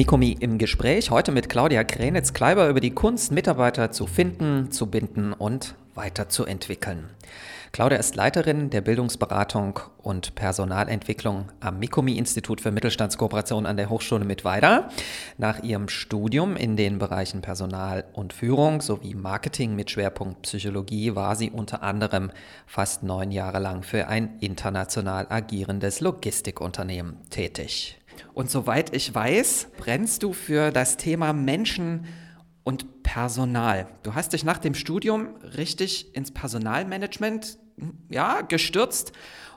Mikomi im Gespräch heute mit Claudia Krenitz-Kleiber über die Kunst, Mitarbeiter zu finden, zu binden und weiterzuentwickeln. Claudia ist Leiterin der Bildungsberatung und Personalentwicklung am Mikomi-Institut für Mittelstandskooperation an der Hochschule Mittweida. Nach ihrem Studium in den Bereichen Personal und Führung sowie Marketing mit Schwerpunkt Psychologie war sie unter anderem fast neun Jahre lang für ein international agierendes Logistikunternehmen tätig. Und soweit ich weiß, brennst du für das Thema Menschen und Personal. Du hast dich nach dem Studium richtig ins Personalmanagement ja, gestürzt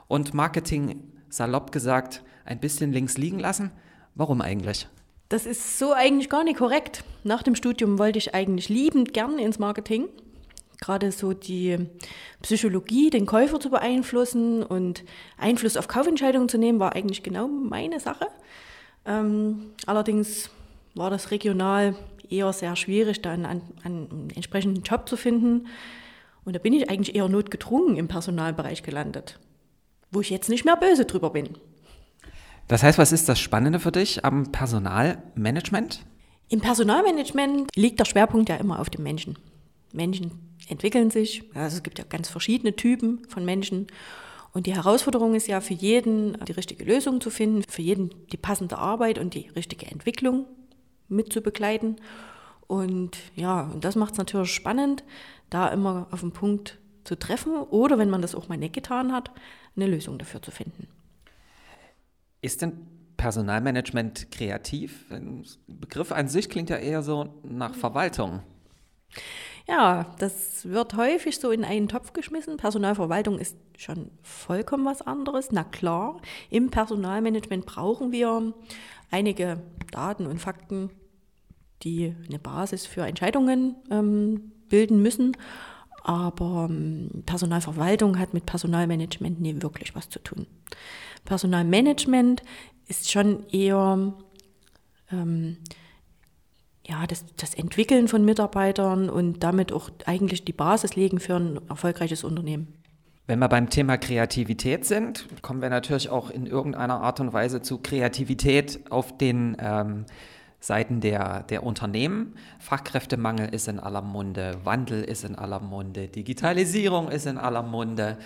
und Marketing salopp gesagt ein bisschen links liegen lassen. Warum eigentlich? Das ist so eigentlich gar nicht korrekt. Nach dem Studium wollte ich eigentlich liebend gerne ins Marketing. Gerade so die Psychologie, den Käufer zu beeinflussen und Einfluss auf Kaufentscheidungen zu nehmen, war eigentlich genau meine Sache. Ähm, allerdings war das regional eher sehr schwierig, da einen, einen, entsprechenden Job zu finden. Und da bin ich eigentlich eher notgedrungen im Personalbereich gelandet, wo ich jetzt nicht mehr böse drüber bin. Das heißt, was ist das Spannende für dich am Personalmanagement? Im Personalmanagement liegt der Schwerpunkt ja immer auf dem Menschen. Menschen entwickeln sich, also es gibt ja ganz verschiedene Typen von Menschen. Und die Herausforderung ist ja für jeden, die richtige Lösung zu finden, für jeden die passende Arbeit und die richtige Entwicklung mit zu begleiten. Und ja, und das macht es natürlich spannend, da immer auf den Punkt zu treffen oder wenn man das auch mal nicht getan hat, eine Lösung dafür zu finden. Ist denn Personalmanagement kreativ? Der Begriff an sich klingt ja eher so nach Verwaltung. Ja, das wird häufig so in einen Topf geschmissen. Personalverwaltung ist schon vollkommen was anderes. Na klar, im Personalmanagement brauchen wir einige Daten und Fakten, die eine Basis für Entscheidungen ähm, bilden müssen. Aber ähm, Personalverwaltung hat mit Personalmanagement nie wirklich was zu tun. Personalmanagement ist schon eher ähm, ja, das, das Entwickeln von Mitarbeitern und damit auch eigentlich die Basis legen für ein erfolgreiches Unternehmen. Wenn wir beim Thema Kreativität sind, kommen wir natürlich auch in irgendeiner Art und Weise zu Kreativität auf den ähm, Seiten der, der Unternehmen. Fachkräftemangel ist in aller Munde, Wandel ist in aller Munde, Digitalisierung ist in aller Munde.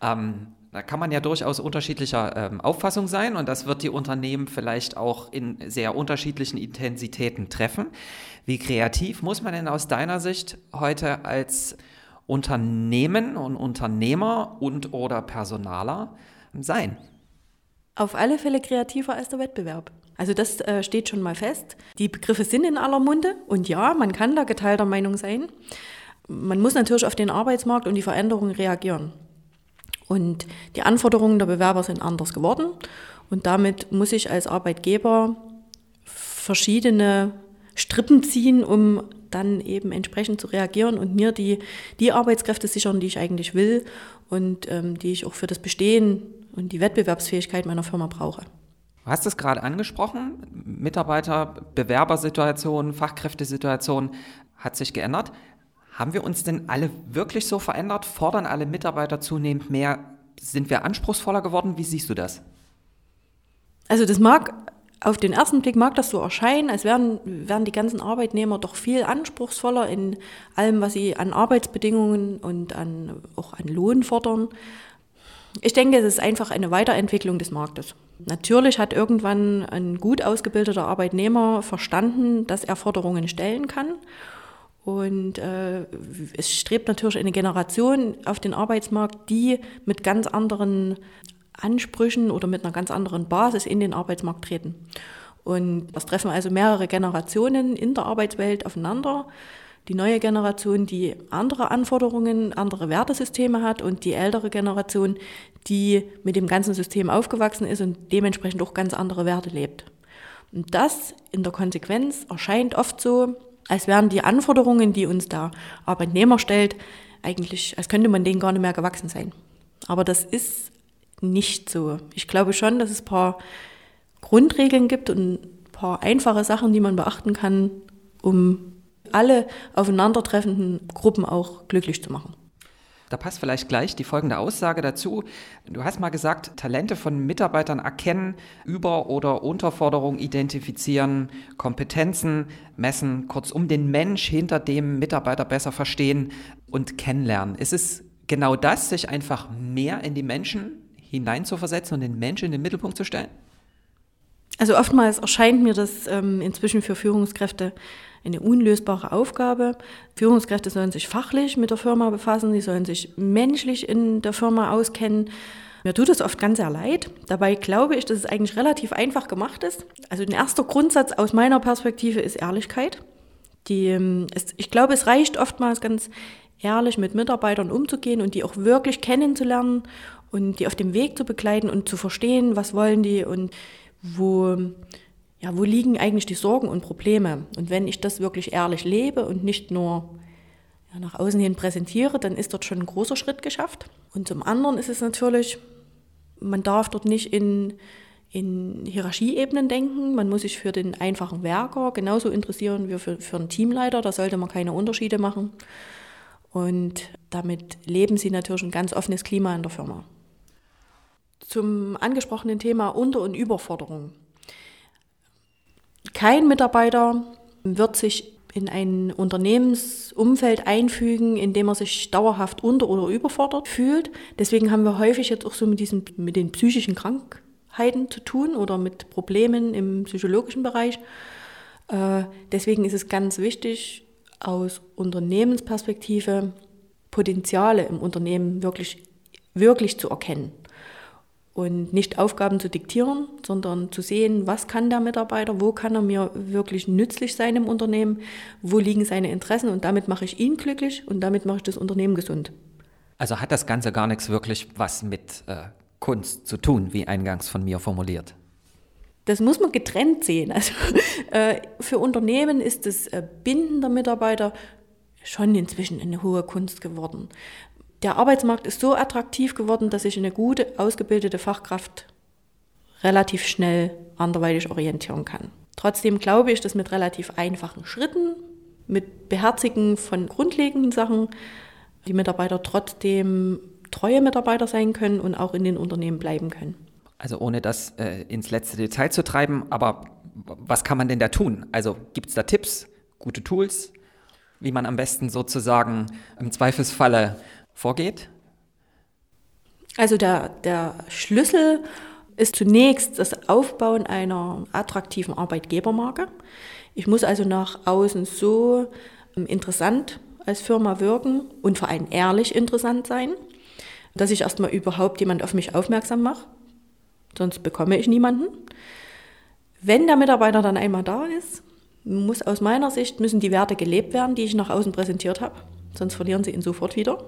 Ähm, da kann man ja durchaus unterschiedlicher ähm, Auffassung sein und das wird die Unternehmen vielleicht auch in sehr unterschiedlichen Intensitäten treffen. Wie kreativ muss man denn aus deiner Sicht heute als Unternehmen und Unternehmer und oder Personaler sein? Auf alle Fälle kreativer als der Wettbewerb. Also das äh, steht schon mal fest. Die Begriffe sind in aller Munde und ja, man kann da geteilter Meinung sein. Man muss natürlich auf den Arbeitsmarkt und die Veränderungen reagieren. Und die Anforderungen der Bewerber sind anders geworden und damit muss ich als Arbeitgeber verschiedene Strippen ziehen, um dann eben entsprechend zu reagieren und mir die, die Arbeitskräfte sichern, die ich eigentlich will und ähm, die ich auch für das Bestehen und die Wettbewerbsfähigkeit meiner Firma brauche. Du hast es gerade angesprochen, Mitarbeiter, Bewerbersituation, Fachkräftesituation hat sich geändert. Haben wir uns denn alle wirklich so verändert? Fordern alle Mitarbeiter zunehmend mehr? Sind wir anspruchsvoller geworden? Wie siehst du das? Also das mag auf den ersten Blick mag das so erscheinen, als wären, wären die ganzen Arbeitnehmer doch viel anspruchsvoller in allem, was sie an Arbeitsbedingungen und an, auch an Lohn fordern. Ich denke, es ist einfach eine Weiterentwicklung des Marktes. Natürlich hat irgendwann ein gut ausgebildeter Arbeitnehmer verstanden, dass er Forderungen stellen kann. Und äh, es strebt natürlich eine Generation auf den Arbeitsmarkt, die mit ganz anderen Ansprüchen oder mit einer ganz anderen Basis in den Arbeitsmarkt treten. Und das treffen also mehrere Generationen in der Arbeitswelt aufeinander. Die neue Generation, die andere Anforderungen, andere Wertesysteme hat und die ältere Generation, die mit dem ganzen System aufgewachsen ist und dementsprechend auch ganz andere Werte lebt. Und das in der Konsequenz erscheint oft so, als wären die Anforderungen, die uns der Arbeitnehmer stellt, eigentlich, als könnte man denen gar nicht mehr gewachsen sein. Aber das ist nicht so. Ich glaube schon, dass es ein paar Grundregeln gibt und ein paar einfache Sachen, die man beachten kann, um alle aufeinandertreffenden Gruppen auch glücklich zu machen. Da passt vielleicht gleich die folgende Aussage dazu. Du hast mal gesagt, Talente von Mitarbeitern erkennen, Über- oder Unterforderung identifizieren, Kompetenzen messen, kurzum den Mensch hinter dem Mitarbeiter besser verstehen und kennenlernen. Ist es genau das, sich einfach mehr in die Menschen hineinzuversetzen und den Menschen in den Mittelpunkt zu stellen? Also oftmals erscheint mir das ähm, inzwischen für Führungskräfte eine unlösbare Aufgabe. Führungskräfte sollen sich fachlich mit der Firma befassen, sie sollen sich menschlich in der Firma auskennen. Mir tut es oft ganz sehr leid. Dabei glaube ich, dass es eigentlich relativ einfach gemacht ist. Also ein erster Grundsatz aus meiner Perspektive ist Ehrlichkeit. Die, ähm, ich glaube, es reicht oftmals ganz ehrlich mit Mitarbeitern umzugehen und die auch wirklich kennenzulernen und die auf dem Weg zu begleiten und zu verstehen, was wollen die und wo ja, wo liegen eigentlich die Sorgen und Probleme? Und wenn ich das wirklich ehrlich lebe und nicht nur ja, nach außen hin präsentiere, dann ist dort schon ein großer Schritt geschafft. Und zum anderen ist es natürlich, man darf dort nicht in, in Hierarchieebenen denken. Man muss sich für den einfachen Werker genauso interessieren wie für, für einen Teamleiter. Da sollte man keine Unterschiede machen. Und damit leben sie natürlich ein ganz offenes Klima in der Firma. Zum angesprochenen Thema Unter- und Überforderung. Kein Mitarbeiter wird sich in ein Unternehmensumfeld einfügen, in dem er sich dauerhaft unter- oder überfordert fühlt. Deswegen haben wir häufig jetzt auch so mit, diesen, mit den psychischen Krankheiten zu tun oder mit Problemen im psychologischen Bereich. Äh, deswegen ist es ganz wichtig, aus Unternehmensperspektive Potenziale im Unternehmen wirklich, wirklich zu erkennen und nicht Aufgaben zu diktieren, sondern zu sehen, was kann der Mitarbeiter, wo kann er mir wirklich nützlich sein im Unternehmen, wo liegen seine Interessen und damit mache ich ihn glücklich und damit mache ich das Unternehmen gesund. Also hat das Ganze gar nichts wirklich was mit äh, Kunst zu tun, wie eingangs von mir formuliert. Das muss man getrennt sehen. Also äh, für Unternehmen ist das äh, Binden der Mitarbeiter schon inzwischen eine hohe Kunst geworden der Arbeitsmarkt ist so attraktiv geworden, dass sich eine gute, ausgebildete Fachkraft relativ schnell anderweitig orientieren kann. Trotzdem glaube ich, dass mit relativ einfachen Schritten, mit Beherzigen von grundlegenden Sachen, die Mitarbeiter trotzdem treue Mitarbeiter sein können und auch in den Unternehmen bleiben können. Also ohne das äh, ins letzte Detail zu treiben, aber was kann man denn da tun? Also gibt es da Tipps, gute Tools, wie man am besten sozusagen im Zweifelsfalle vorgeht? Also der, der Schlüssel ist zunächst das Aufbauen einer attraktiven Arbeitgebermarke. Ich muss also nach außen so ähm, interessant als Firma wirken und vor allem ehrlich interessant sein, dass ich erstmal überhaupt jemand auf mich aufmerksam mache. Sonst bekomme ich niemanden. Wenn der Mitarbeiter dann einmal da ist, muss aus meiner Sicht müssen die Werte gelebt werden, die ich nach außen präsentiert habe. Sonst verlieren sie ihn sofort wieder.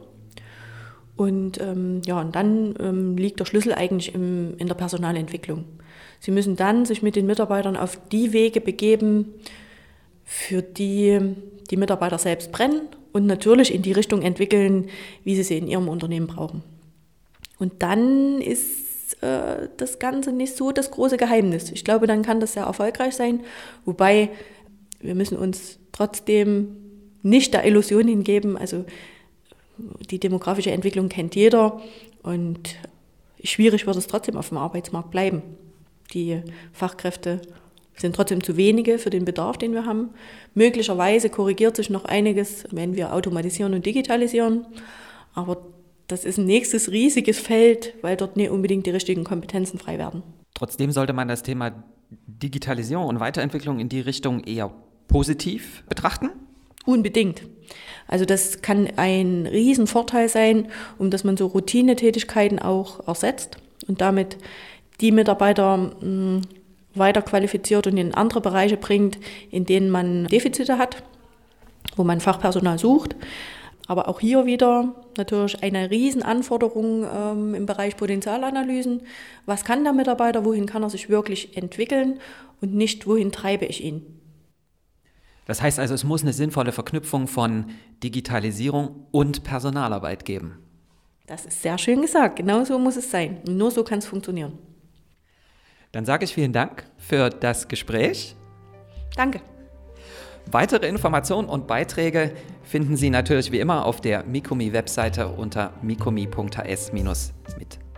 Und ähm, ja, und dann ähm, liegt der Schlüssel eigentlich im, in der Personalentwicklung. Sie müssen dann sich mit den Mitarbeitern auf die Wege begeben, für die die Mitarbeiter selbst brennen und natürlich in die Richtung entwickeln, wie sie sie in ihrem Unternehmen brauchen. Und dann ist äh, das Ganze nicht so das große Geheimnis. Ich glaube, dann kann das sehr erfolgreich sein, wobei wir müssen uns trotzdem nicht der Illusion hingeben, also die demografische Entwicklung kennt jeder und schwierig wird es trotzdem auf dem Arbeitsmarkt bleiben. Die Fachkräfte sind trotzdem zu wenige für den Bedarf, den wir haben. Möglicherweise korrigiert sich noch einiges, wenn wir automatisieren und digitalisieren. Aber das ist ein nächstes riesiges Feld, weil dort nicht unbedingt die richtigen Kompetenzen frei werden. Trotzdem sollte man das Thema Digitalisierung und Weiterentwicklung in die Richtung eher positiv betrachten? Unbedingt. Also das kann ein Riesenvorteil sein, um dass man so Routinetätigkeiten auch ersetzt und damit die Mitarbeiter hm, weiter qualifiziert und in andere Bereiche bringt, in denen man Defizite hat, wo man Fachpersonal sucht. Aber auch hier wieder natürlich eine Riesenanforderung ähm, im Bereich Potenzialanalysen. Was kann der Mitarbeiter, wohin kann er sich wirklich entwickeln und nicht, wohin treibe ich ihn? Das heißt also, es muss eine sinnvolle Verknüpfung von Digitalisierung und Personalarbeit geben. Das ist sehr schön gesagt. Genau so muss es sein. Nur so kann es funktionieren. Dann sage ich vielen Dank für das Gespräch. Danke. Weitere Informationen und Beiträge finden Sie natürlich wie immer auf der Mikumi-Webseite unter mikumi.hs-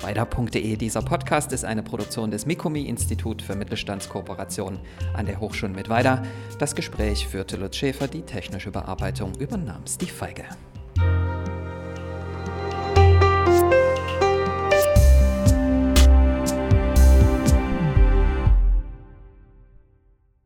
weiter.de. Dieser Podcast ist eine Produktion des Mikumi-Institut für Mittelstandskooperation an der Hochschule mit Weida. Das Gespräch führte Lutz Schäfer, die technische Bearbeitung übernahm Steve Feige.